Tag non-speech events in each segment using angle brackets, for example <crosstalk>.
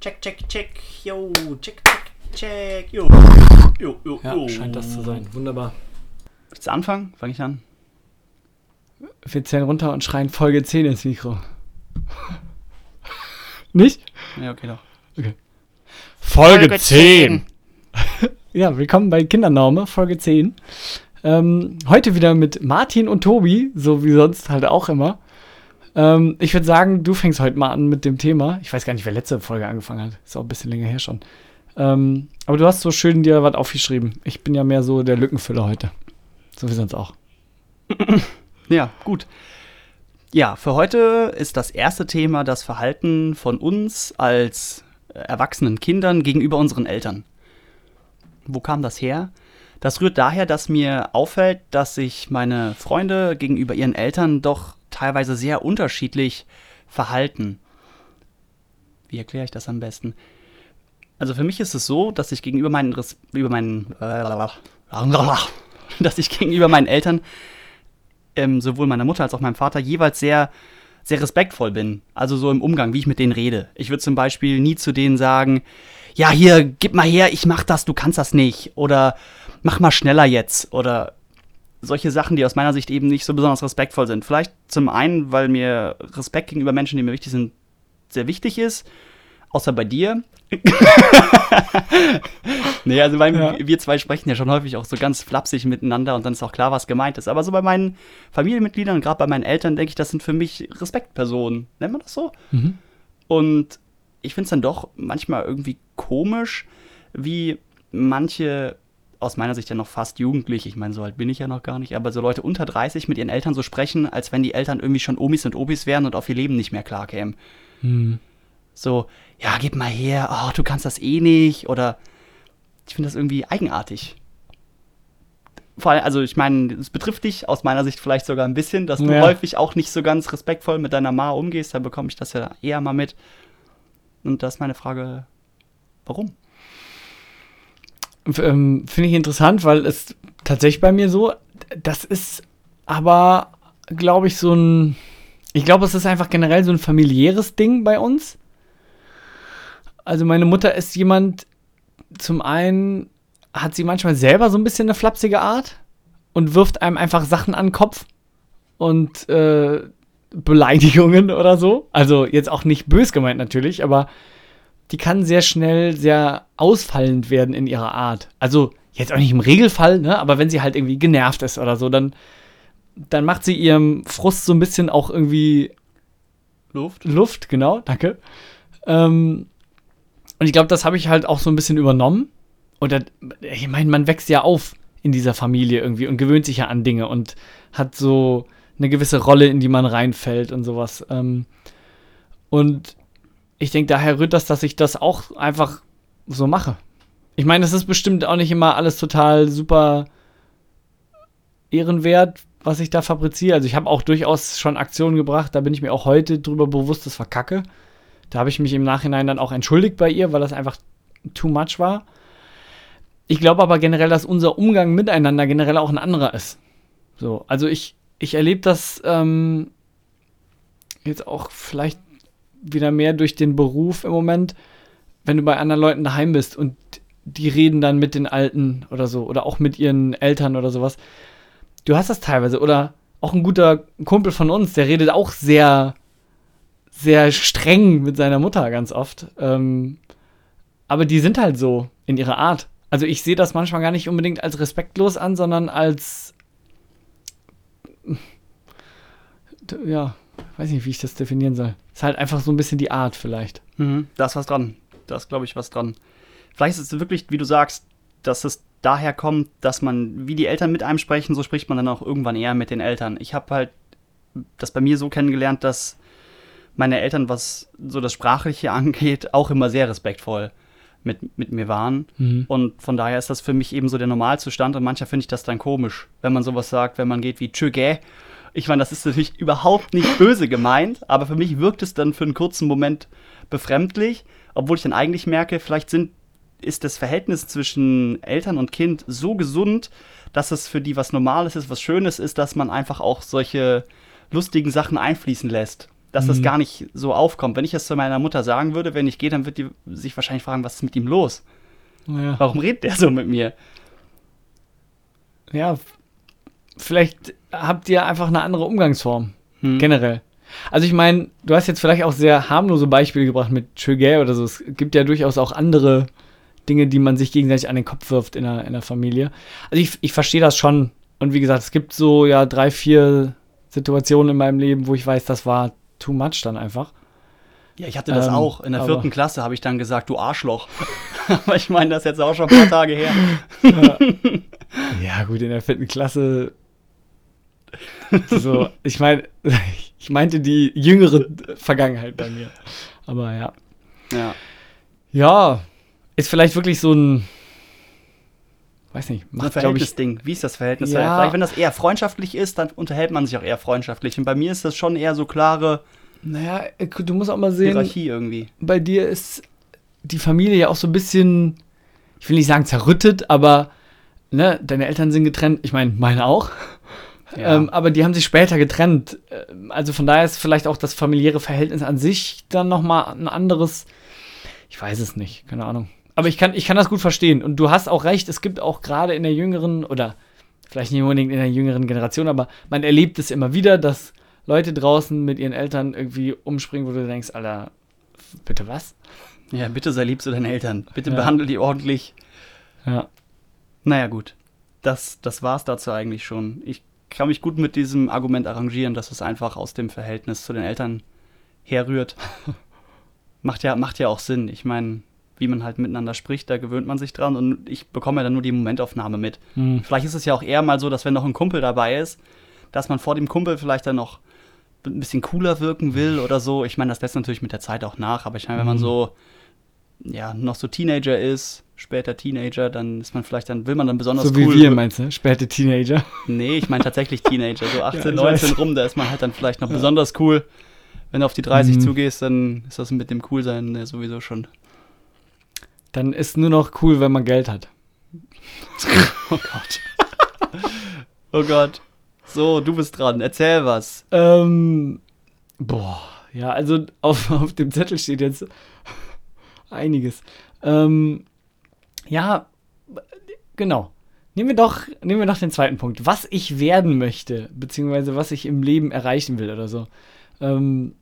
Check, check, check. Yo, check, check, check. Yo, yo, yo, Ja, yo. scheint das zu sein. Wunderbar. Willst du anfangen? Fange ich an? Wir zählen runter und schreien Folge 10 ins Mikro. <laughs> Nicht? Ja, okay, doch. Folge, 10. <laughs> Ja, willkommen bei Kindernaume, Folge 10. Ähm, heute wieder mit Martin und Tobi, so wie sonst halt auch immer. Ähm, ich würde sagen, du fängst heute mal an mit dem Thema. Ich weiß gar nicht, wer letzte Folge angefangen hat. Ist auch ein bisschen länger her schon. Ähm, aber du hast so schön dir was aufgeschrieben. Ich bin ja mehr so der Lückenfüller heute. So wie sonst auch. <clears throat> Ja, gut. Ja, für heute ist das erste Thema das Verhalten von uns als äh, erwachsenen Kindern gegenüber unseren Eltern. Wo kam das her? Das rührt daher, dass mir auffällt, dass sich meine Freunde gegenüber ihren Eltern doch teilweise sehr unterschiedlich verhalten. Wie erkläre ich das am besten? Also für mich ist es so, dass ich gegenüber meinen, über meinen <laughs> dass ich gegenüber meinen Eltern ähm, sowohl meiner Mutter als auch meinem Vater jeweils sehr, sehr respektvoll bin. Also so im Umgang, wie ich mit denen rede. Ich würde zum Beispiel nie zu denen sagen, ja, hier, gib mal her, ich mach das, du kannst das nicht. Oder mach mal schneller jetzt. Oder solche Sachen, die aus meiner Sicht eben nicht so besonders respektvoll sind. Vielleicht zum einen, weil mir Respekt gegenüber Menschen, die mir wichtig sind, sehr wichtig ist. Außer bei dir. <laughs> nee, also weil Ja. wir zwei sprechen ja schon häufig auch so ganz flapsig miteinander und dann ist auch klar, was gemeint ist. Aber so bei meinen Familienmitgliedern und gerade bei meinen Eltern denke ich, das sind für mich Respektpersonen. Nennt man das so? Mhm. Und ich finde es dann doch manchmal irgendwie komisch, wie manche aus meiner Sicht ja noch fast jugendlich, ich meine, so alt bin ich ja noch gar nicht, aber so Leute unter 30 mit ihren Eltern so sprechen, als wenn die Eltern irgendwie schon Omis und Obis wären und auf ihr Leben nicht mehr klarkämen. Hm. So, ja, gib mal her, oh, du kannst das eh nicht. Oder ich finde das irgendwie eigenartig. Vor allem, also ich meine, es betrifft dich aus meiner Sicht vielleicht sogar ein bisschen, dass du Ja. häufig auch nicht so ganz respektvoll mit deiner Ma umgehst. Da bekomme ich das ja eher mal mit. Und da ist meine Frage, warum? Ähm, Finde ich interessant, weil es tatsächlich bei mir so, das ist aber, glaube ich, so ein, ich glaube, es ist einfach generell so ein familiäres Ding bei uns. Also meine Mutter ist jemand, zum einen hat sie manchmal selber so ein bisschen eine flapsige Art und wirft einem einfach Sachen an den Kopf und äh, Beleidigungen oder so. Also jetzt auch nicht bös gemeint natürlich, aber die kann sehr schnell sehr ausfallend werden in ihrer Art. Also jetzt auch nicht im Regelfall, ne? aber wenn sie halt irgendwie genervt ist oder so, dann, dann macht sie ihrem Frust so ein bisschen auch irgendwie Luft? Luft, genau, danke. Ähm, und ich glaube, das habe ich halt auch so ein bisschen übernommen. Und das, ich meine, man wächst ja auf in dieser Familie irgendwie und gewöhnt sich ja an Dinge und hat so eine gewisse Rolle, in die man reinfällt und sowas. Ähm, und ich denke, daher rührt das, dass ich das auch einfach so mache. Ich meine, es ist bestimmt auch nicht immer alles total super ehrenwert, was ich da fabriziere. Also ich habe auch durchaus schon Aktionen gebracht, da bin ich mir auch heute drüber bewusst, das war Kacke. Da habe ich mich im Nachhinein dann auch entschuldigt bei ihr, weil das einfach too much war. Ich glaube aber generell, dass unser Umgang miteinander generell auch ein anderer ist. So, also ich, ich erlebe das ähm, jetzt auch vielleicht wieder mehr durch den Beruf im Moment, wenn du bei anderen Leuten daheim bist und die reden dann mit den Alten oder so oder auch mit ihren Eltern oder sowas. Du hast das teilweise oder auch ein guter Kumpel von uns, der redet auch sehr, sehr streng mit seiner Mutter ganz oft. Ähm, aber die sind halt so in ihrer Art. Also ich sehe das manchmal gar nicht unbedingt als respektlos an, sondern als ja, weiß nicht, wie ich das definieren soll. Ist halt einfach so ein bisschen die Art vielleicht. Mhm, da ist was dran. Da ist, glaube ich, was dran. Vielleicht ist es wirklich, wie du sagst, dass es daher kommt, dass man, wie die Eltern mit einem sprechen, so spricht man dann auch irgendwann eher mit den Eltern. Ich habe halt das bei mir so kennengelernt, dass meine Eltern, was so das Sprachliche <laughs> angeht, auch immer sehr respektvoll mit, mit mir waren. Mhm. Und von daher ist das für mich eben so der Normalzustand und mancher finde ich das dann komisch, wenn man sowas sagt, wenn man geht wie Tschögä. Ich meine, das ist natürlich überhaupt nicht böse gemeint, aber für mich wirkt es dann für einen kurzen Moment befremdlich, obwohl ich dann eigentlich merke, vielleicht sind, ist das Verhältnis zwischen Eltern und Kind so gesund, dass es für die was Normales ist, was Schönes ist, dass man einfach auch solche lustigen Sachen einfließen lässt. dass das Mhm. gar nicht so aufkommt. Wenn ich das zu meiner Mutter sagen würde, wenn ich gehe, dann wird die sich wahrscheinlich fragen, was ist mit ihm los? Ja. Warum redet der so mit mir? ja, vielleicht habt ihr einfach eine andere Umgangsform. Hm. Generell. Also ich meine, du hast jetzt vielleicht auch sehr harmlose Beispiele gebracht mit Chögay oder so. Es gibt ja durchaus auch andere Dinge, die man sich gegenseitig an den Kopf wirft in der, in der Familie. Also ich, ich verstehe das schon. Und wie gesagt, es gibt so ja drei, vier Situationen in meinem Leben, wo ich weiß, das war too much dann einfach. Ja, ich hatte das Ähm, auch. In der vierten Klasse habe ich dann gesagt, du Arschloch. <laughs> aber ich meine, das ist jetzt auch schon ein paar Tage her. Ja, <laughs> gut, in der vierten Klasse. So, ich meine, <laughs> ich meinte die jüngere Vergangenheit bei mir. Aber ja. Ja. Ja, ist vielleicht wirklich so ein. Weiß nicht, So ein macht, glaube ich. Verhältnisding. Wie ist das Verhältnis? Ja. Vielleicht, wenn das eher freundschaftlich ist, dann unterhält man sich auch eher freundschaftlich. Und bei mir ist das schon eher so klare Naja, du musst auch mal sehen, Hierarchie irgendwie. bei dir ist die Familie ja auch so ein bisschen, ich will nicht sagen zerrüttet, aber ne, deine Eltern sind getrennt. Ich meine, meine auch. Ja. Ähm, aber die haben sich später getrennt. Ähm, Also von daher ist vielleicht auch das familiäre Verhältnis an sich dann nochmal ein anderes. Ich weiß es nicht, keine Ahnung. Aber ich kann, ich kann das gut verstehen. Und du hast auch recht, es gibt auch gerade in der jüngeren, oder vielleicht nicht unbedingt in der jüngeren Generation, aber man erlebt es immer wieder, dass Leute draußen mit ihren Eltern irgendwie umspringen, wo du denkst, Alter, bitte was? Ja, bitte sei lieb zu deinen Eltern. Bitte Ja. behandle die ordentlich. Ja. Naja, gut. Das, das war's dazu eigentlich schon. Ich kann mich gut mit diesem Argument arrangieren, dass es einfach aus dem Verhältnis zu den Eltern herrührt. <laughs> macht, ja, macht ja auch Sinn. Ich meine, wie man halt miteinander spricht, da gewöhnt man sich dran und ich bekomme ja dann nur die Momentaufnahme mit. Hm. Vielleicht ist es ja auch eher mal so, dass wenn noch ein Kumpel dabei ist, dass man vor dem Kumpel vielleicht dann noch ein bisschen cooler wirken will oder so. Ich meine, das lässt natürlich mit der Zeit auch nach, aber ich meine, wenn man Mhm. so ja, noch so Teenager ist, später Teenager, dann ist man vielleicht dann will man dann besonders So cool. wie wir, meinst du? Späte Teenager. Nee, ich meine tatsächlich Teenager, so <laughs> 18, ich 19 weiß. rum, da ist man halt dann vielleicht noch besonders cool. Wenn du auf die 30 Mhm. zugehst, dann ist das mit dem Coolsein äh, sowieso schon. Dann ist nur noch cool, wenn man Geld hat. <laughs> Oh Gott. oh Gott. So, du bist dran. Erzähl was. Ähm, boah, ja, also auf, auf dem Zettel steht jetzt einiges. Ähm, ja, genau. Nehmen wir, doch, nehmen wir doch den zweiten Punkt. Was ich werden möchte, beziehungsweise was ich im Leben erreichen will oder so. Ähm,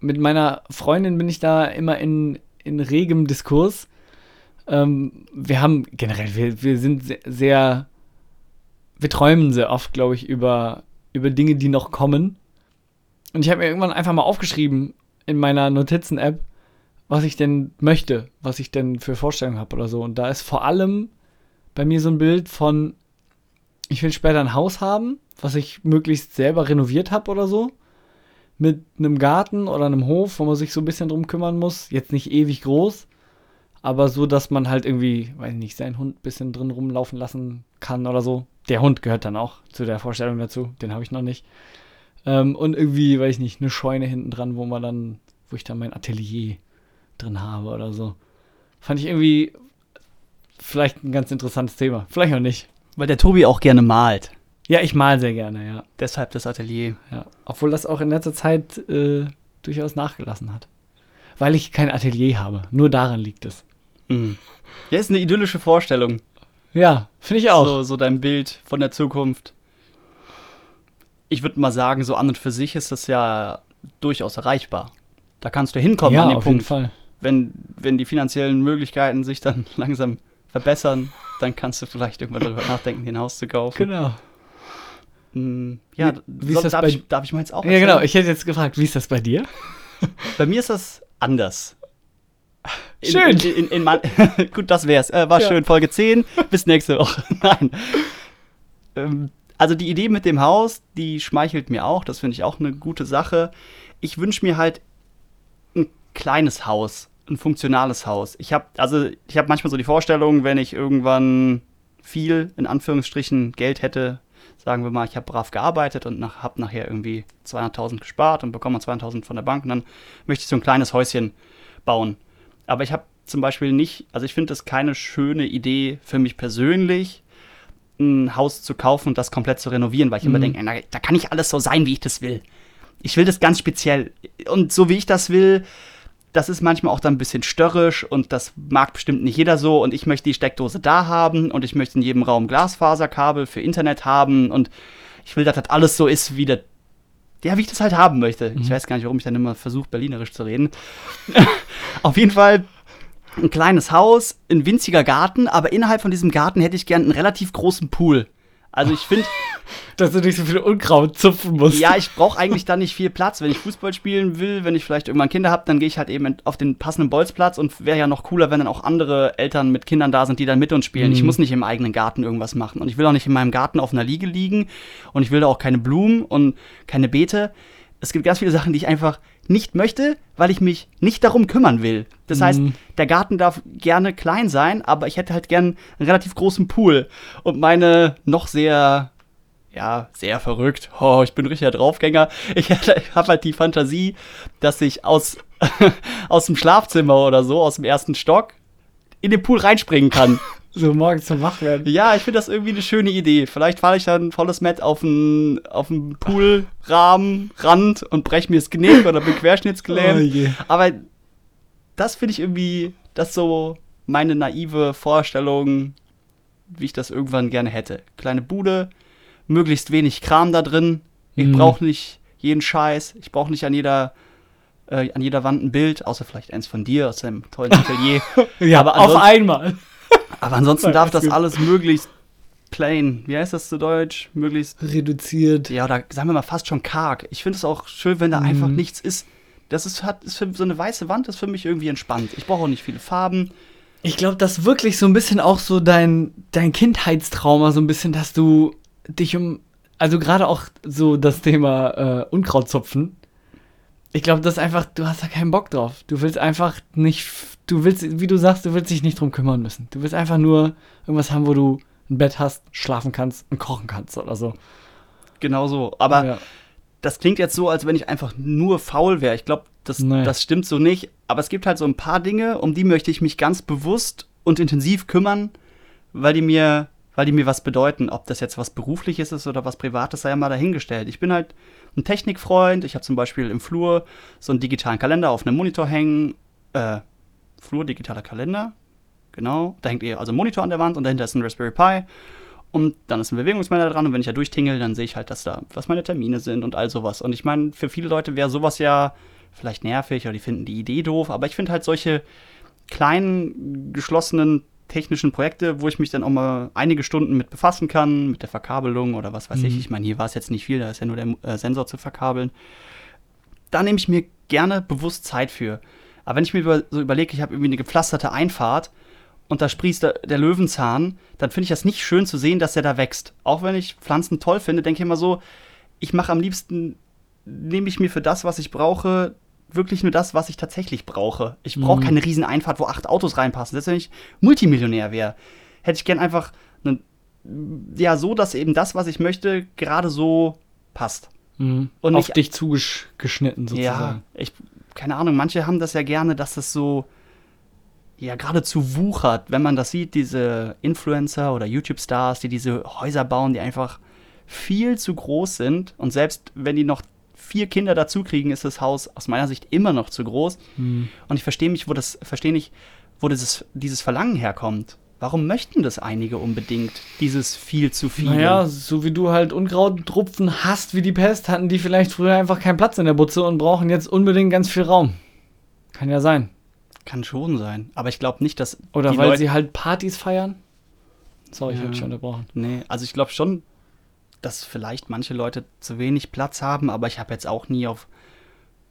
mit meiner Freundin bin ich da immer in, in regem Diskurs. Ähm, wir haben generell, wir, wir sind se- sehr, wir träumen sehr oft, glaube ich, über, über Dinge, die noch kommen. Und ich habe mir irgendwann einfach mal aufgeschrieben in meiner Notizen-App, was ich denn möchte, was ich denn für Vorstellungen habe oder so. Und da ist vor allem bei mir so ein Bild von, ich will später ein Haus haben, was ich möglichst selber renoviert habe oder so. Mit einem Garten oder einem Hof, wo man sich so ein bisschen drum kümmern muss. Jetzt nicht ewig groß, aber so, dass man halt irgendwie, weiß nicht, seinen Hund ein bisschen drin rumlaufen lassen kann oder so. Der Hund gehört dann auch zu der Vorstellung dazu, den habe ich noch nicht. Ähm, und irgendwie, weiß ich nicht, eine Scheune hinten dran, wo man dann, wo ich dann mein Atelier drin habe oder so. Fand ich irgendwie vielleicht ein ganz interessantes Thema. Vielleicht auch nicht. Weil der Tobi auch gerne malt. Ja, ich mal sehr gerne, ja. Deshalb das Atelier. ja. Obwohl das auch in letzter Zeit äh, durchaus nachgelassen hat. Weil ich kein Atelier habe. Nur daran liegt es. Mhm. Ja, ist eine idyllische Vorstellung. Ja, finde ich auch. So, so dein Bild von der Zukunft. Ich würde mal sagen, so an und für sich ist das ja durchaus erreichbar. Da kannst du hinkommen ja, an den auf jeden Punkt. Fall. Wenn, wenn die finanziellen Möglichkeiten sich dann <laughs> langsam verbessern, dann kannst du vielleicht irgendwann darüber nachdenken, dir ein Haus zu kaufen. Genau. Mm, Ja, Wie soll- das darf, ich, darf ich mal jetzt auch Ja, genau. erzählen? Ich hätte jetzt gefragt, wie ist das bei dir? <laughs> Bei mir ist das anders. In, Schön. In, in, <laughs> Gut, das wär's. Äh, war Ja. schön, Folge 10. Bis nächste Woche. Nein. Ähm, also die Idee mit dem Haus, die schmeichelt mir auch. Das finde ich auch eine gute Sache. Ich wünsche mir halt ein kleines Haus, ein funktionales Haus. Ich habe also ich habe manchmal so die Vorstellung, wenn ich irgendwann viel in Anführungsstrichen Geld hätte, sagen wir mal, ich habe brav gearbeitet und nach, habe nachher irgendwie 200.000 gespart und bekomme 200.000 von der Bank und dann möchte ich so ein kleines Häuschen bauen. Aber ich habe zum Beispiel nicht, also ich finde das keine schöne Idee für mich persönlich, ein Haus zu kaufen und das komplett zu renovieren, weil ich immer Mhm. denke, na, da kann nicht alles so sein, wie ich das will. ich will das ganz speziell. Und so wie ich das will, das ist manchmal auch dann ein bisschen störrisch und das mag bestimmt nicht jeder so und ich möchte die Steckdose da haben und ich möchte in jedem Raum Glasfaserkabel für Internet haben und ich will, dass das alles so ist, wie das ja, wie ich das halt haben möchte. Mhm. Ich weiß gar nicht, warum ich dann immer versuche, berlinerisch zu reden. <laughs> Auf jeden Fall ein kleines Haus, ein winziger Garten, aber innerhalb von diesem Garten hätte ich gern einen relativ großen Pool. Also ich finde, <laughs> dass du nicht so viel Unkraut zupfen musst. Ja, ich brauche eigentlich da nicht viel Platz. Wenn ich Fußball spielen will, wenn ich vielleicht irgendwann Kinder habe, dann gehe ich halt eben auf den passenden Bolzplatz und wäre ja noch cooler, wenn dann auch andere Eltern mit Kindern da sind, die dann mit uns spielen. Mhm. Ich muss nicht im eigenen Garten irgendwas machen und ich will auch nicht in meinem Garten auf einer Liege liegen und ich will da auch keine Blumen und keine Beete. Es gibt ganz viele Sachen, die ich einfach nicht möchte, weil ich mich nicht darum kümmern will. Das heißt, mhm. der Garten darf gerne klein sein, aber ich hätte halt gern einen relativ großen Pool. Und meine noch sehr, ja, sehr verrückt, oh, ich bin richtiger Draufgänger. <laughs> Ich, ich habe halt die Fantasie, dass ich aus, <laughs> aus dem Schlafzimmer oder so, aus dem ersten Stock, in den Pool reinspringen kann. <laughs> So morgens zum Wachwerden. Ja, ich finde das irgendwie eine schöne Idee. Vielleicht falle ich dann volles Met auf einen auf Poolrahmen, Rand und breche mir das Genick oder bin querschnittsgelähmt. Oh Aber das finde ich irgendwie, das so meine naive Vorstellung, wie ich das irgendwann gerne hätte. Kleine Bude, möglichst wenig Kram da drin. Ich mhm. brauche nicht jeden Scheiß. Ich brauche nicht an jeder äh, an jeder Wand ein Bild, außer vielleicht eins von dir aus deinem tollen <laughs> Atelier. ja, aber auf einmal. Aber ansonsten darf das alles möglichst plain, wie heißt das zu Deutsch? Möglichst reduziert. Ja, oder sagen wir mal fast schon karg. Ich finde es auch schön, wenn da mhm. einfach nichts ist. Das ist, hat, ist für so eine weiße Wand ist für mich irgendwie entspannt. Ich brauche auch nicht viele Farben. Ich glaube, das ist wirklich so ein bisschen auch so dein, dein Kindheitstrauma, so ein bisschen, dass du dich um, also gerade auch so das Thema äh, Unkrautzupfen, ich glaube, das ist einfach, du hast da keinen Bock drauf. Du willst einfach nicht, du willst, wie du sagst, du willst dich nicht drum kümmern müssen. Du willst einfach nur irgendwas haben, wo du ein Bett hast, schlafen kannst und kochen kannst oder so. Genau so. Aber ja. das klingt jetzt so, als wenn ich einfach nur faul wäre. Ich glaube, das, das stimmt so nicht. Aber es gibt halt so ein paar Dinge, um die möchte ich mich ganz bewusst und intensiv kümmern, weil die mir, weil die mir was bedeuten. Ob das jetzt was Berufliches ist oder was Privates, sei ja mal dahingestellt. Ich bin halt ein Technikfreund. Ich habe zum Beispiel im Flur so einen digitalen Kalender auf einem Monitor hängen. Äh, Flur digitaler Kalender. Genau. Da hängt also ein Monitor an der Wand und dahinter ist ein Raspberry Pi. Und dann ist ein Bewegungsmelder dran und wenn ich da durchtingel, dann sehe ich halt, dass da, was meine Termine sind und all sowas. Und ich meine, für viele Leute wäre sowas ja vielleicht nervig oder die finden die Idee doof, aber ich finde halt solche kleinen, geschlossenen technischen Projekte, wo ich mich dann auch mal einige Stunden mit befassen kann, mit der Verkabelung oder was weiß mhm. ich. Ich meine, hier war es jetzt nicht viel, da ist ja nur der äh, Sensor zu verkabeln. Da nehme ich mir gerne bewusst Zeit für. Aber wenn ich mir über, so überlege, ich habe irgendwie eine gepflasterte Einfahrt und da sprießt der, der Löwenzahn, dann finde ich das nicht schön zu sehen, dass der da wächst. Auch wenn ich Pflanzen toll finde, denke ich immer so, ich mache am liebsten, nehme ich mir für das, was ich brauche, wirklich nur das, was ich tatsächlich brauche. Ich brauche mhm. keine riesen Einfahrt, wo acht Autos reinpassen. Selbst wenn ich Multimillionär wäre, hätte ich gern einfach eine, ja, so, dass eben das, was ich möchte, gerade so passt. Mhm. Und auf dich zugeschnitten sozusagen. Ja, ich, keine Ahnung, manche haben das ja gerne, dass das so, ja, geradezu wuchert, wenn man das sieht, diese Influencer oder YouTube-Stars, die diese Häuser bauen, die einfach viel zu groß sind und selbst wenn die noch vier Kinder dazu kriegen, ist das Haus aus meiner Sicht immer noch zu groß. Mhm. Und ich verstehe mich, wo das, verstehe nicht, wo dieses, dieses Verlangen herkommt. Warum möchten das einige unbedingt, dieses viel zu viel? Naja, so wie du halt Unkrauttropfen hast wie die Pest, hatten die vielleicht früher einfach keinen Platz in der Butze und brauchen jetzt unbedingt ganz viel Raum. Kann ja sein. Kann schon sein. Aber ich glaube nicht, dass. Oder weil Leute sie halt Partys feiern? Sorry, ja. ich habe dich unterbrochen. Nee, also ich glaube schon, dass vielleicht manche Leute zu wenig Platz haben, aber ich habe jetzt auch nie auf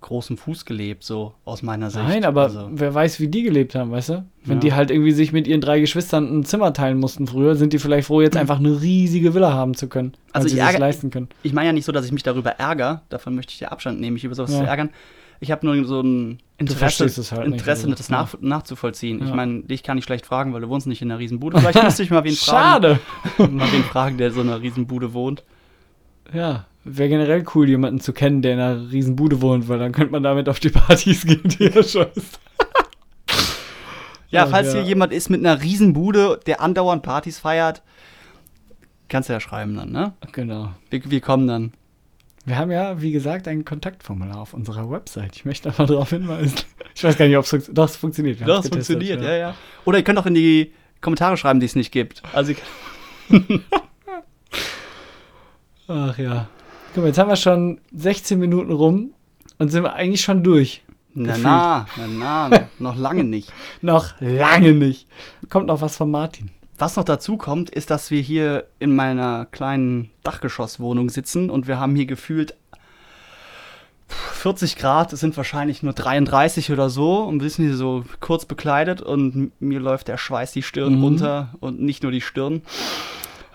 großem Fuß gelebt, so aus meiner Sicht. Nein, aber also. wer weiß, wie die gelebt haben, weißt du? Wenn ja. die halt irgendwie sich mit ihren drei Geschwistern ein Zimmer teilen mussten früher, sind die vielleicht froh, jetzt <clears throat> einfach eine riesige Villa haben zu können, also sie sich leisten können. Ich meine ja nicht so, dass ich mich darüber ärgere, davon möchte ich ja Abstand nehmen, mich über sowas ja. zu ärgern. Ich habe nur so ein Interesse, halt Interesse nicht, also. das nach, nachzuvollziehen. Ja. Ich meine, dich kann ich schlecht fragen, weil du wohnst nicht in einer Riesenbude. Vielleicht <laughs> müsste ich mal wen fragen. Schade. mal wen fragen, der so in einer Riesenbude wohnt. Ja, wäre generell cool, jemanden zu kennen, der in einer Riesenbude wohnt, weil dann könnte man damit auf die Partys <laughs> gehen, die er scheißt. ja, falls ja. hier jemand ist mit einer Riesenbude, der andauernd Partys feiert, kannst du ja schreiben dann, ne? Genau. Wir, wir kommen dann. Wir haben ja, wie gesagt, ein Kontaktformular auf unserer Website. Ich möchte mal darauf hinweisen. <laughs> Ich weiß gar nicht, ob es fun doch, es funktioniert. Wir Das getestet, funktioniert, ja, ja. Oder ihr könnt auch in die Kommentare schreiben, die es nicht gibt. Also, <laughs> Ach ja. Guck mal, jetzt haben wir schon 16 Minuten rum und sind wir eigentlich schon durch. na, na, na, na, noch lange nicht. <laughs> Noch lange nicht. Kommt noch was von Martin. Was noch dazu kommt, ist, dass wir hier in meiner kleinen Dachgeschosswohnung sitzen und wir haben hier gefühlt 40 Grad, es sind wahrscheinlich nur 33 oder so und wir sind hier so kurz bekleidet und mir läuft der Schweiß die Stirn Mhm. runter und nicht nur die Stirn.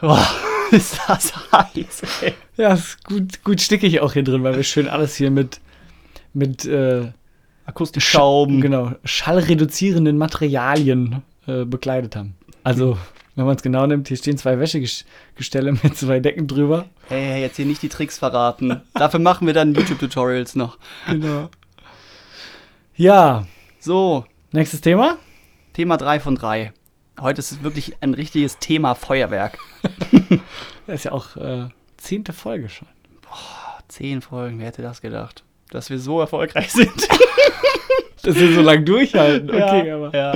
Boah, <laughs> ist das heiß, ey. Ja, ist gut, gut stickig auch hier drin, weil wir schön alles hier mit, mit äh, Akustikschaum. genau, schallreduzierenden Materialien äh, bekleidet haben. Also, wenn man es genau nimmt, hier stehen zwei Wäschegestelle mit zwei Decken drüber. Hey, hey, jetzt hier nicht die Tricks verraten. Dafür machen wir dann YouTube-Tutorials noch. Genau. Ja, So, nächstes Thema. Thema 3 von 3. Heute ist es wirklich ein richtiges Thema Feuerwerk. <laughs> Das ist ja auch äh, zehnte Folge schon. Zehn Folgen, wer hätte das gedacht? Dass wir so erfolgreich sind. <laughs> Dass wir so lange durchhalten. Okay, aber. ja.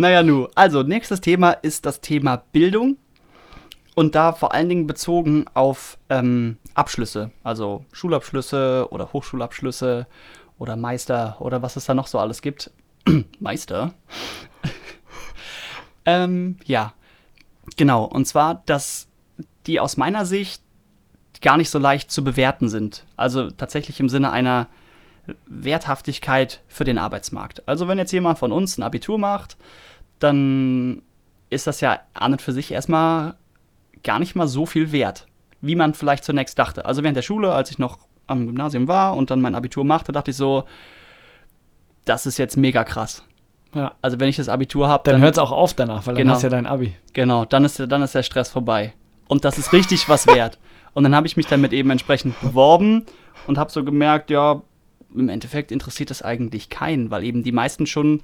Naja, nu. Also, nächstes Thema ist das Thema Bildung. Und da vor allen Dingen bezogen auf ähm, Abschlüsse. Also Schulabschlüsse oder Hochschulabschlüsse oder Meister oder was es da noch so alles gibt. <clears throat> Meister? <laughs> ähm, ja. Genau. Und zwar, dass die aus meiner Sicht gar nicht so leicht zu bewerten sind. Also tatsächlich im Sinne einer Werthaftigkeit für den Arbeitsmarkt. Also wenn jetzt jemand von uns ein Abitur macht, dann ist das ja an und für sich erstmal gar nicht mal so viel wert, wie man vielleicht zunächst dachte. Also während der Schule, als ich noch am Gymnasium war und dann mein Abitur machte, dachte ich so, das ist jetzt mega krass. Ja. Also wenn ich das Abitur habe, Dann hört es auch auf danach, weil dann Genau. hast du ja dein Abi. Genau, dann ist, dann ist der Stress vorbei. Und das ist richtig was wert. Und dann habe ich mich damit eben entsprechend beworben und habe so gemerkt, ja, im Endeffekt interessiert das eigentlich keinen, weil eben die meisten schon,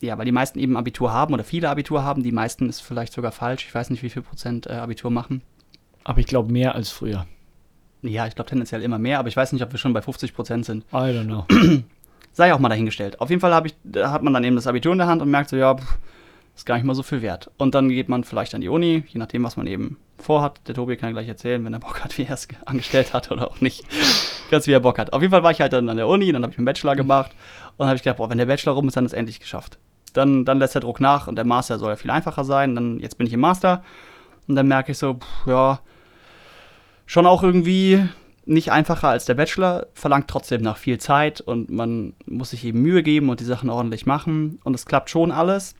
ja, weil die meisten eben Abitur haben oder viele Abitur haben, die meisten ist vielleicht sogar falsch, ich weiß nicht, wie viel Prozent äh, Abitur machen. Aber ich glaube mehr als früher. Ja, ich glaube tendenziell immer mehr, aber ich weiß nicht, ob wir schon bei 50 Prozent sind. I don't know. <clears throat> sei auch mal dahingestellt. Auf jeden Fall ich, hat man dann eben das Abitur in der Hand und merkt so, ja, pff, ist gar nicht mal so viel wert. Und dann geht man vielleicht an die Uni, je nachdem, was man eben vorhat. Der Tobi kann gleich erzählen, wenn er Bock hat, <laughs> wie er es ge- angestellt hat oder auch nicht. <laughs> Ganz wie er Bock hat. Auf jeden Fall war ich halt dann an der Uni, dann habe ich meinen Bachelor gemacht und dann habe ich gedacht, boah, wenn der Bachelor rum ist, dann ist es endlich geschafft. Dann, dann lässt der Druck nach und der Master soll ja viel einfacher sein. Dann, jetzt bin ich im Master und dann merke ich so, pff, ja, schon auch irgendwie nicht einfacher als der Bachelor, verlangt trotzdem nach viel Zeit und man muss sich eben Mühe geben und die Sachen ordentlich machen und es klappt schon alles.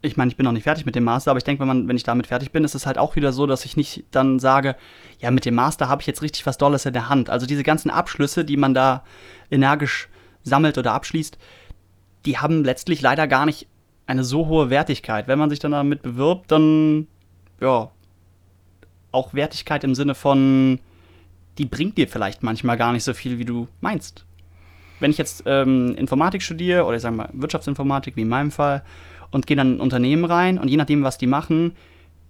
Ich meine, ich bin noch nicht fertig mit dem Master, aber ich denke, wenn, wenn ich damit fertig bin, ist es halt auch wieder so, dass ich nicht dann sage, ja, mit dem Master habe ich jetzt richtig was Dolles in der Hand. Also diese ganzen Abschlüsse, die man da energisch sammelt oder abschließt, die haben letztlich leider gar nicht eine so hohe Wertigkeit. Wenn man sich dann damit bewirbt, dann, ja, auch Wertigkeit im Sinne von, die bringt dir vielleicht manchmal gar nicht so viel, wie du meinst. Wenn ich jetzt ähm, Informatik studiere oder ich sage mal Wirtschaftsinformatik, wie in meinem Fall, und gehe dann in ein Unternehmen rein und je nachdem, was die machen,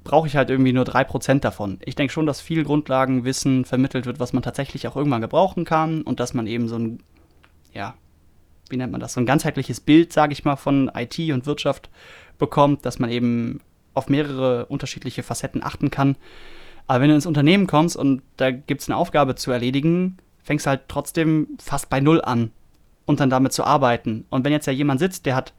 brauche ich halt irgendwie nur 3% davon. Ich denke schon, dass viel Grundlagenwissen vermittelt wird, was man tatsächlich auch irgendwann gebrauchen kann und dass man eben so ein, ja, wie nennt man das, so ein ganzheitliches Bild, sage ich mal, von IT und Wirtschaft bekommt, dass man eben auf mehrere unterschiedliche Facetten achten kann. Aber wenn du ins Unternehmen kommst und da gibt es eine Aufgabe zu erledigen, fängst du halt trotzdem fast bei Null an und dann damit zu arbeiten. Und wenn jetzt ja jemand sitzt, der hat,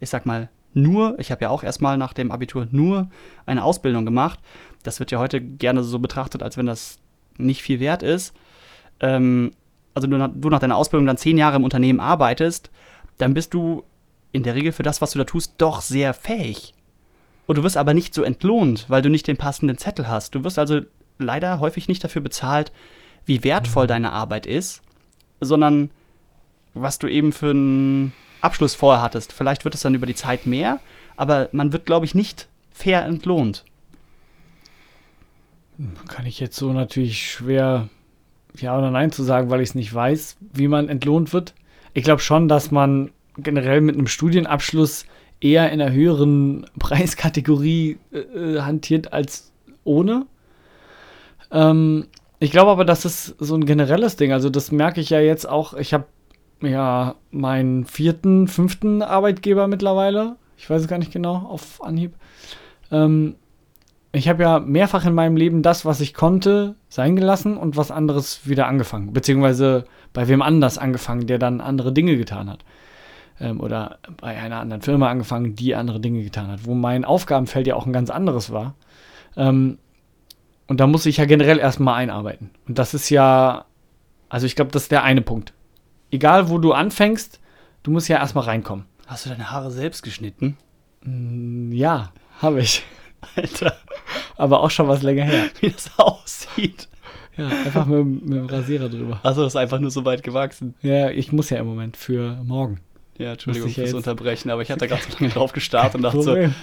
ich sag mal, nur, ich habe ja auch erstmal nach dem Abitur nur eine Ausbildung gemacht, das wird ja heute gerne so betrachtet, als wenn das nicht viel wert ist. Ähm, also du, nach- du nach deiner Ausbildung dann zehn Jahre im Unternehmen arbeitest, dann bist du in der Regel für das, was du da tust, doch sehr fähig. Und du wirst aber nicht so entlohnt, weil du nicht den passenden Zettel hast. Du wirst also leider häufig nicht dafür bezahlt, wie wertvoll deine Arbeit ist, sondern was du eben für einen Abschluss vorher hattest. Vielleicht wird es dann über die Zeit mehr, aber man wird, glaube ich, nicht fair entlohnt. Kann ich jetzt so natürlich schwer Ja oder Nein zu sagen, weil ich es nicht weiß, wie man entlohnt wird. Ich glaube schon, dass man generell mit einem Studienabschluss eher in einer höheren <laughs> Preiskategorie äh, äh, hantiert als ohne. Ähm, Ich glaube aber, das ist so ein generelles Ding. Also das merke ich ja jetzt auch. Ich habe ja meinen vierten, fünften Arbeitgeber mittlerweile. Ich weiß es gar nicht genau auf Anhieb. Ähm, ich habe ja mehrfach in meinem Leben das, was ich konnte, sein gelassen und was anderes wieder angefangen. Beziehungsweise bei wem anders angefangen, der dann andere Dinge getan hat. Ähm, oder bei einer anderen Firma angefangen, die andere Dinge getan hat. Wo mein Aufgabenfeld ja auch ein ganz anderes war. Ähm, und da muss ich ja generell erstmal einarbeiten. Und das ist ja, also ich glaube, das ist der eine Punkt. Egal, wo du anfängst, du musst ja erstmal reinkommen. Hast du deine Haare selbst geschnitten? Mm, Ja, habe ich. Alter. Aber auch schon was länger her. <laughs> Wie das aussieht. Ja, einfach mit, dem- mit dem Rasierer drüber. Also das ist einfach nur so weit gewachsen. Ja, ich muss ja im Moment für morgen. Ja, Entschuldigung ich ja fürs jetzt- Unterbrechen, aber ich hatte <laughs> gerade so lange drauf gestarrt und dachte so, Problem.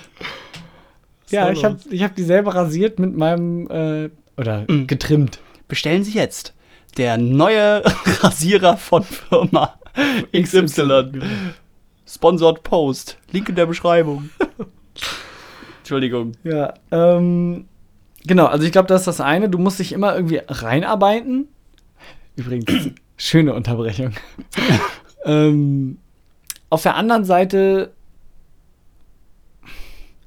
Ja, ich habe ich hab die selber rasiert mit meinem, äh, oder Mhm. getrimmt. Bestellen Sie jetzt der neue <laughs> Rasierer von Firma XY. Sponsored Post. Link in der Beschreibung. Entschuldigung. Ja, ähm, genau, also ich glaube, das ist das eine. Du musst dich immer irgendwie reinarbeiten. Übrigens, <clears throat> schöne Unterbrechung. <laughs> ähm, auf der anderen Seite,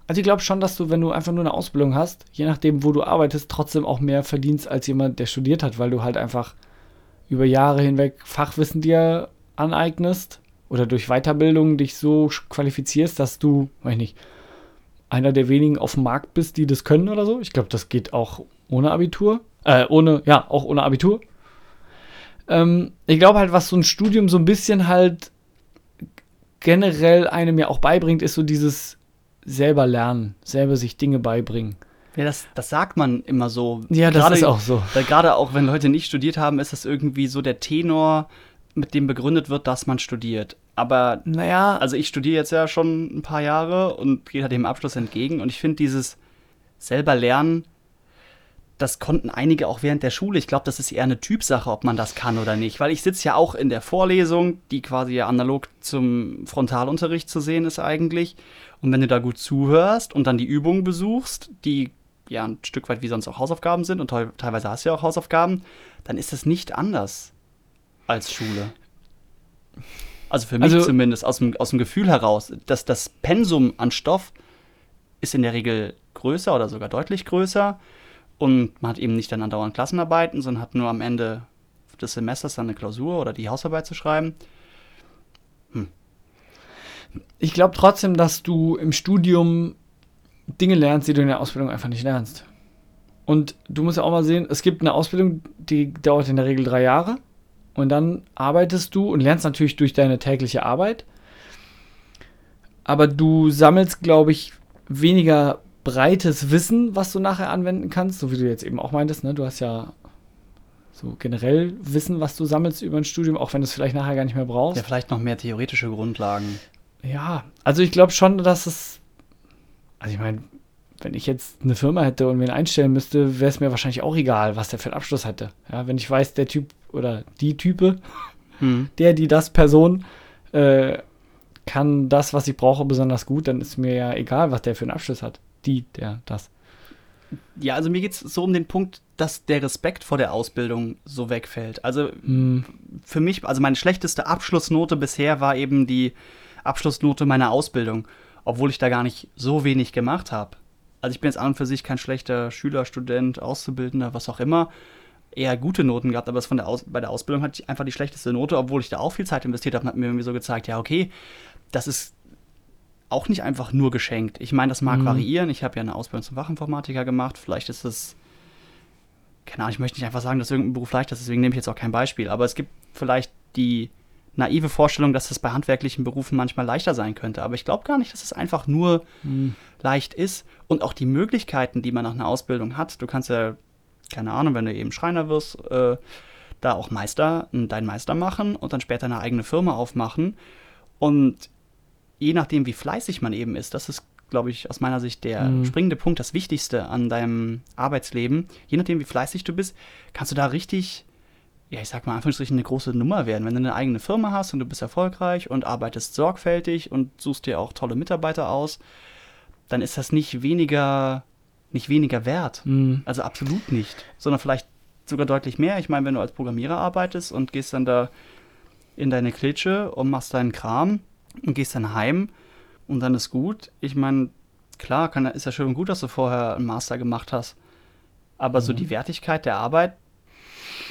also ich glaube schon, dass du, wenn du einfach nur eine Ausbildung hast, je nachdem, wo du arbeitest, trotzdem auch mehr verdienst als jemand, der studiert hat, weil du halt einfach über Jahre hinweg Fachwissen dir aneignest oder durch Weiterbildung dich so qualifizierst, dass du, weiß ich nicht, einer der wenigen auf dem Markt bist, die das können oder so. Ich glaube, das geht auch ohne Abitur. Äh, ohne, ja, auch ohne Abitur. Ähm, ich glaube halt, was so ein Studium so ein bisschen halt generell einem ja auch beibringt, ist so dieses selber lernen, selber sich Dinge beibringen. Ja, das, das sagt man immer so. Ja, das Gerade- ist auch so. Weil gerade auch wenn Leute nicht studiert haben, ist das irgendwie so der Tenor, mit dem begründet wird, dass man studiert. Aber Naja, also ich studiere jetzt ja schon ein paar Jahre und gehe halt dem Abschluss entgegen. Und ich finde dieses selber lernen, das konnten einige auch während der Schule. Ich glaube, das ist eher eine Typsache, ob man das kann oder nicht. Weil ich sitze ja auch in der Vorlesung, die quasi ja analog zum Frontalunterricht zu sehen ist eigentlich. Und wenn du da gut zuhörst und dann die Übungen besuchst, die ja ein Stück weit wie sonst auch Hausaufgaben sind und teil- teilweise hast du ja auch Hausaufgaben, dann ist es nicht anders als Schule. Also für mich Also- zumindest aus dem, aus dem Gefühl heraus, dass das Pensum an Stoff ist in der Regel größer oder sogar deutlich größer und man hat eben nicht dann andauernd Klassenarbeiten, sondern hat nur am Ende des Semesters dann eine Klausur oder die Hausarbeit zu schreiben. ich glaube trotzdem, dass du im Studium Dinge lernst, die du in der Ausbildung einfach nicht lernst. Und du musst ja auch mal sehen, es gibt eine Ausbildung, die dauert in der Regel drei Jahre. Und dann arbeitest du und lernst natürlich durch deine tägliche Arbeit. Aber du sammelst, glaube ich, weniger breites Wissen, was du nachher anwenden kannst, so wie du jetzt eben auch meintest. Ne? Du hast ja so generell Wissen, was du sammelst über ein Studium, auch wenn du es vielleicht nachher gar nicht mehr brauchst. Ja, vielleicht noch mehr theoretische Grundlagen. Ja, also ich glaube schon, dass es. Also ich meine, wenn ich jetzt eine Firma hätte und wen einstellen müsste, wäre es mir wahrscheinlich auch egal, was der für einen Abschluss hatte. Ja, wenn ich weiß, der Typ oder die Type, Hm. <laughs> der, die, das Person, äh, kann das, was ich brauche, besonders gut, dann ist mir ja egal, was der für einen Abschluss hat. Die, der, das. Ja, also mir geht es so um den Punkt, dass der Respekt vor der Ausbildung so wegfällt. Also Hm, für mich, also meine schlechteste Abschlussnote bisher war eben die Abschlussnote meiner Ausbildung, obwohl ich da gar nicht so wenig gemacht habe. Also ich bin jetzt an und für sich kein schlechter Schüler, Student, Auszubildender, was auch immer. Eher gute Noten gehabt, aber es von der Aus bei der Ausbildung hatte ich einfach die schlechteste Note, obwohl ich da auch viel Zeit investiert habe hat mir irgendwie so gezeigt, ja, okay, das ist auch nicht einfach nur geschenkt. Ich meine, das mag Mhm. variieren. Ich habe ja eine Ausbildung zum Fachinformatiker gemacht. Vielleicht ist es keine Ahnung, ich möchte nicht einfach sagen, dass irgendein Beruf leicht ist, deswegen nehme ich jetzt auch kein Beispiel. Aber es gibt vielleicht die naive Vorstellung, dass es bei handwerklichen Berufen manchmal leichter sein könnte. Aber ich glaube gar nicht, dass es einfach nur hm, leicht ist. Und auch die Möglichkeiten, die man nach einer Ausbildung hat. Du kannst ja, keine Ahnung, wenn du eben Schreiner wirst, äh, da auch Meister, deinen Meister machen und dann später eine eigene Firma aufmachen. Und je nachdem, wie fleißig man eben ist, das ist, glaube ich, aus meiner Sicht der Mhm. springende Punkt, das Wichtigste an deinem Arbeitsleben. Je nachdem, wie fleißig du bist, kannst du da richtig, ja, ich sag mal, in Anführungsstrichen eine große Nummer werden. Wenn du eine eigene Firma hast und du bist erfolgreich und arbeitest sorgfältig und suchst dir auch tolle Mitarbeiter aus, dann ist das nicht weniger, nicht weniger wert. hm. Also absolut nicht. Sondern vielleicht sogar deutlich mehr. Ich meine, wenn du als Programmierer arbeitest und gehst dann da in deine Klitsche und machst deinen Kram und gehst dann heim und dann ist gut. Ich meine, klar, kann, ist ja schön und gut, dass du vorher einen Master gemacht hast. Aber so Mhm. die Wertigkeit der Arbeit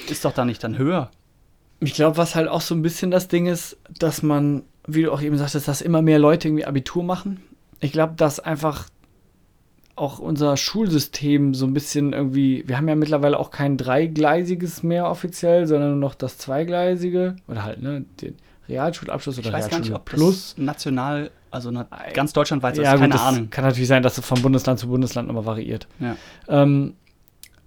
ist doch da nicht dann höher. Ich glaube, was halt auch so ein bisschen das Ding ist, dass man, wie du auch eben sagtest, dass immer mehr Leute irgendwie Abitur machen. Ich glaube, dass einfach auch unser Schulsystem so ein bisschen irgendwie, wir haben ja mittlerweile auch kein dreigleisiges mehr offiziell, sondern nur noch das zweigleisige oder halt, ne, den Realschulabschluss oder Ich weiß gar nicht, Realschule ob Plus. das national, also na, ganz deutschlandweit ja, ist, keine gut, das Ahnung. kann natürlich sein, dass es von Bundesland zu Bundesland nochmal variiert. Ja. Ähm,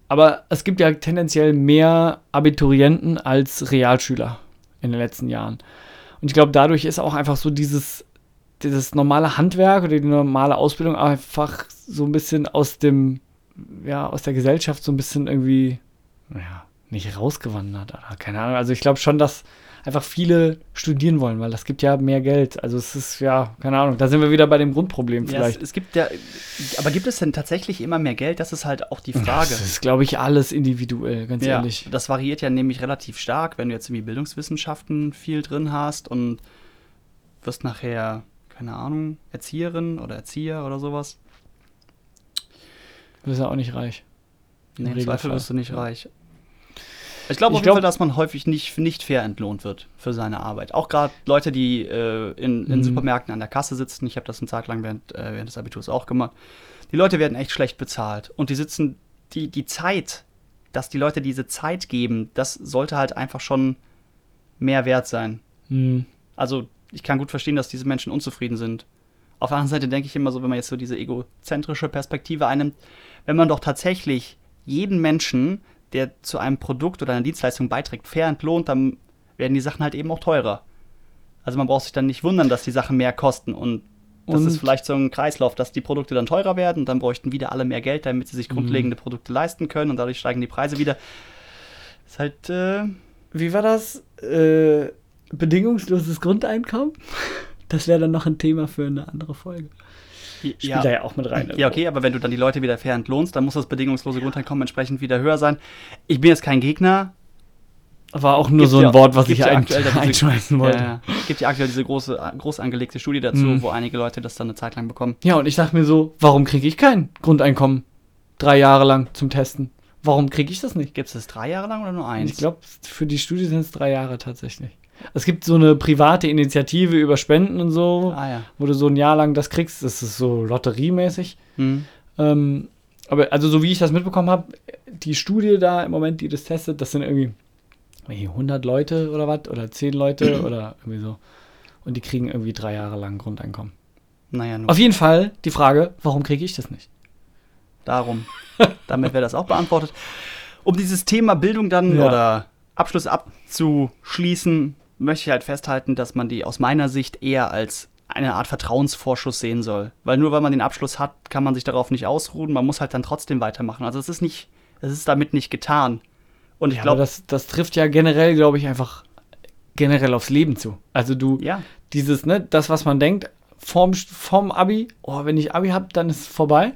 aber es gibt ja tendenziell mehr Abiturienten als Realschüler in den letzten Jahren. Und ich glaube, dadurch ist auch einfach so dieses, dieses normale Handwerk oder die normale Ausbildung einfach so ein bisschen aus dem, ja, aus der Gesellschaft so ein bisschen irgendwie, ja, nicht rausgewandert oder keine Ahnung. Also ich glaube schon, dass einfach viele studieren wollen, weil das gibt ja mehr Geld. Also es ist, ja, keine Ahnung, da sind wir wieder bei dem Grundproblem Ja, es, vielleicht. es gibt ja, aber gibt es denn tatsächlich immer mehr Geld? Das ist halt auch die Frage. Das ist, glaube ich, alles individuell, ganz Ja, ehrlich. das variiert ja nämlich relativ stark, wenn du jetzt irgendwie Bildungswissenschaften viel drin hast und wirst nachher, keine Ahnung, Erzieherin oder Erzieher oder sowas. Du bist ja auch nicht reich. Im Nee, im Zweifel wirst du nicht reich. Ich glaube Ich auf jeden glaub- Fall, dass man häufig nicht, nicht fair entlohnt wird für seine Arbeit. Auch gerade Leute, die äh, in, in Mhm. Supermärkten an der Kasse sitzen. Ich habe das eine Zeit lang während, äh, während des Abiturs auch gemacht. Die Leute werden echt schlecht bezahlt. Und die sitzen, die, die Zeit, dass die Leute diese Zeit geben, das sollte halt einfach schon mehr wert sein. Hm. Also ich kann gut verstehen, dass diese Menschen unzufrieden sind. Auf der anderen Seite denke ich immer so, wenn man jetzt so diese egozentrische Perspektive einnimmt, wenn man doch tatsächlich jeden Menschen, der zu einem Produkt oder einer Dienstleistung beiträgt, fair entlohnt, dann werden die Sachen halt eben auch teurer. Also man braucht sich dann nicht wundern, dass die Sachen mehr kosten und das Und- ist vielleicht so ein Kreislauf, dass die Produkte dann teurer werden und dann bräuchten wieder alle mehr Geld, damit sie sich Mhm. grundlegende Produkte leisten können und dadurch steigen die Preise wieder. Ist halt, äh, Wie war das? Äh, bedingungsloses Grundeinkommen? Das wäre dann noch ein Thema für eine andere Folge. Spielt da ja auch mit rein. Ja, okay, aber wenn du dann die Leute wieder fair entlohnst, dann muss das bedingungslose Grundeinkommen entsprechend wieder höher sein. Ich bin jetzt kein Gegner. War auch nur Gibt so ein ja- Wort, was ich ja ein, aktuell diese- einschmeißen wollte. Ja, ja. Es gibt ja aktuell diese große, groß angelegte Studie dazu, Mhm. wo einige Leute das dann eine Zeit lang bekommen. Ja, und ich dachte mir so, warum kriege ich kein Grundeinkommen? Drei Jahre lang zum Testen. Warum kriege ich das nicht? Gibt es das drei Jahre lang oder nur eins? Ich glaube, für die Studie sind es drei Jahre tatsächlich. Es gibt so eine private Initiative über Spenden und so, Ah ja. wo du so ein Jahr lang das kriegst. Das ist so lotteriemäßig. Hm. Ähm, aber also so wie ich das mitbekommen habe, die Studie da im Moment, die das testet, das sind irgendwie irgendwie 100 Leute oder was oder 10 Leute <clears throat> oder irgendwie so. Und die kriegen irgendwie drei Jahre lang Grundeinkommen. Naja, nur Auf jeden Fall die Frage, warum kriege ich das nicht? darum. <laughs> Damit wäre das auch beantwortet. Um dieses Thema Bildung dann Ja. oder Abschluss abzuschließen, möchte ich halt festhalten, dass man die aus meiner Sicht eher als eine Art Vertrauensvorschuss sehen soll. Weil nur weil man den Abschluss hat, kann man sich darauf nicht ausruhen. Man muss halt dann trotzdem weitermachen. Also es ist nicht, es ist damit nicht getan. Und ich Ja, aber glaube, das, das trifft ja generell, glaube ich, einfach generell aufs Leben zu. Also du, ja, dieses, ne, das, was man denkt, vorm, vorm Abi, oh, wenn ich Abi habe, dann ist es vorbei.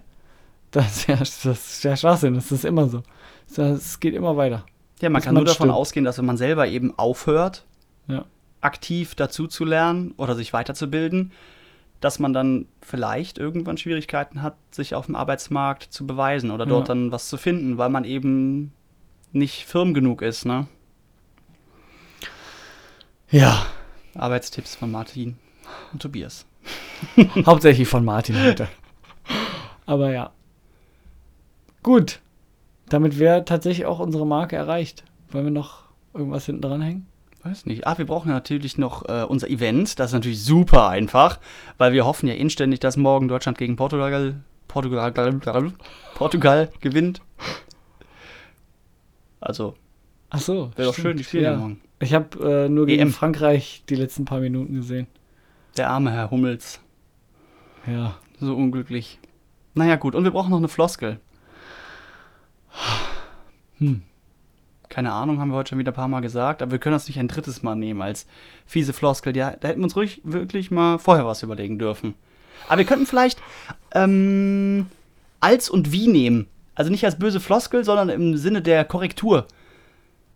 Das ist ja, das ist ja Schwachsinn, das ist immer so. Es geht immer weiter. ja, man dass kann nur davon stimmt. ausgehen, dass wenn man selber eben aufhört, Ja. aktiv dazu zu lernen oder sich weiterzubilden, dass man dann vielleicht irgendwann Schwierigkeiten hat, sich auf dem Arbeitsmarkt zu beweisen oder dort Ja. dann was zu finden, weil man eben nicht firm genug ist. Ne? Ja, Arbeitstipps von Martin und Tobias. <laughs> hauptsächlich von Martin heute. Aber ja. Gut. Damit wäre tatsächlich auch unsere Marke erreicht. Wollen wir noch irgendwas hinten dran hängen? Weiß nicht. Ah, wir brauchen natürlich noch äh, unser Event. Das ist natürlich super einfach, weil wir hoffen ja inständig, dass morgen Deutschland gegen Portugal, Portugal, Portugal gewinnt. Also, Ach so. wäre doch schön, die spielen ja. morgen. Ich habe äh, nur gegen EM. Frankreich die letzten paar Minuten gesehen. Der arme Herr Hummels. Ja. So unglücklich. Naja, gut. Und wir brauchen noch eine Floskel. Hm. Keine Ahnung, haben wir heute schon wieder ein paar Mal gesagt, aber wir können das nicht ein drittes Mal nehmen als fiese Floskel. Ja, da hätten wir uns ruhig wirklich mal vorher was überlegen dürfen. Aber wir könnten vielleicht ähm, als und wie nehmen. Also nicht als böse Floskel, sondern im Sinne der Korrektur.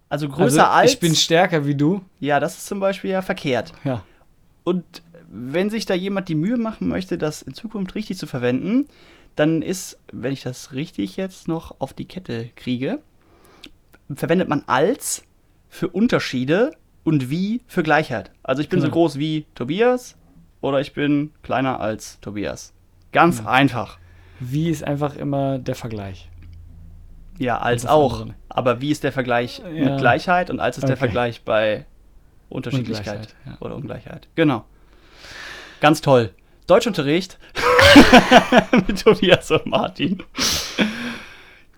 Also größer also, als. Ich bin stärker wie du. ja, das ist zum Beispiel ja verkehrt. Ja. Und wenn sich da jemand die Mühe machen möchte, das in Zukunft richtig zu verwenden, dann ist, wenn ich das richtig jetzt noch auf die Kette kriege, verwendet man als für Unterschiede und wie für Gleichheit. Also ich bin so Genau. groß wie Tobias oder ich bin kleiner als Tobias. Ganz Ja. einfach. Wie ist einfach immer der Vergleich. Ja, als auch. andere. Aber wie ist der Vergleich Ja. mit Gleichheit und als ist der Okay. Vergleich bei Unterschiedlichkeit ja. oder Ungleichheit? Genau. Ganz toll. Deutschunterricht <laughs> <laughs> mit Tobias und Martin.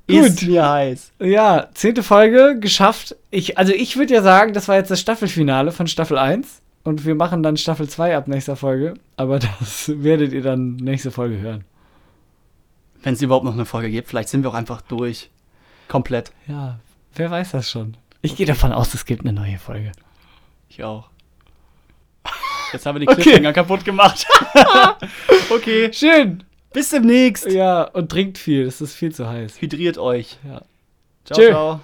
Ist Gut. mir heiß. Ja, zehnte Folge geschafft. Ich, also ich würde ja sagen, das war jetzt das Staffelfinale von Staffel 1. Und wir machen dann Staffel 2 ab nächster Folge. Aber <laughs> das werdet ihr dann nächste Folge hören. Wenn es überhaupt noch eine Folge gibt, vielleicht sind wir auch einfach durch. Komplett. Ja, wer weiß das schon. Ich gehe davon aus, es gibt eine neue Folge. Ich auch. Jetzt haben wir die Okay. Cliffhanger kaputt gemacht. <laughs> <laughs> okay. Schön. Bis demnächst. Ja, und trinkt viel. Es ist viel zu heiß. Hydriert euch. Ja. Ciao, Tschö. ciao.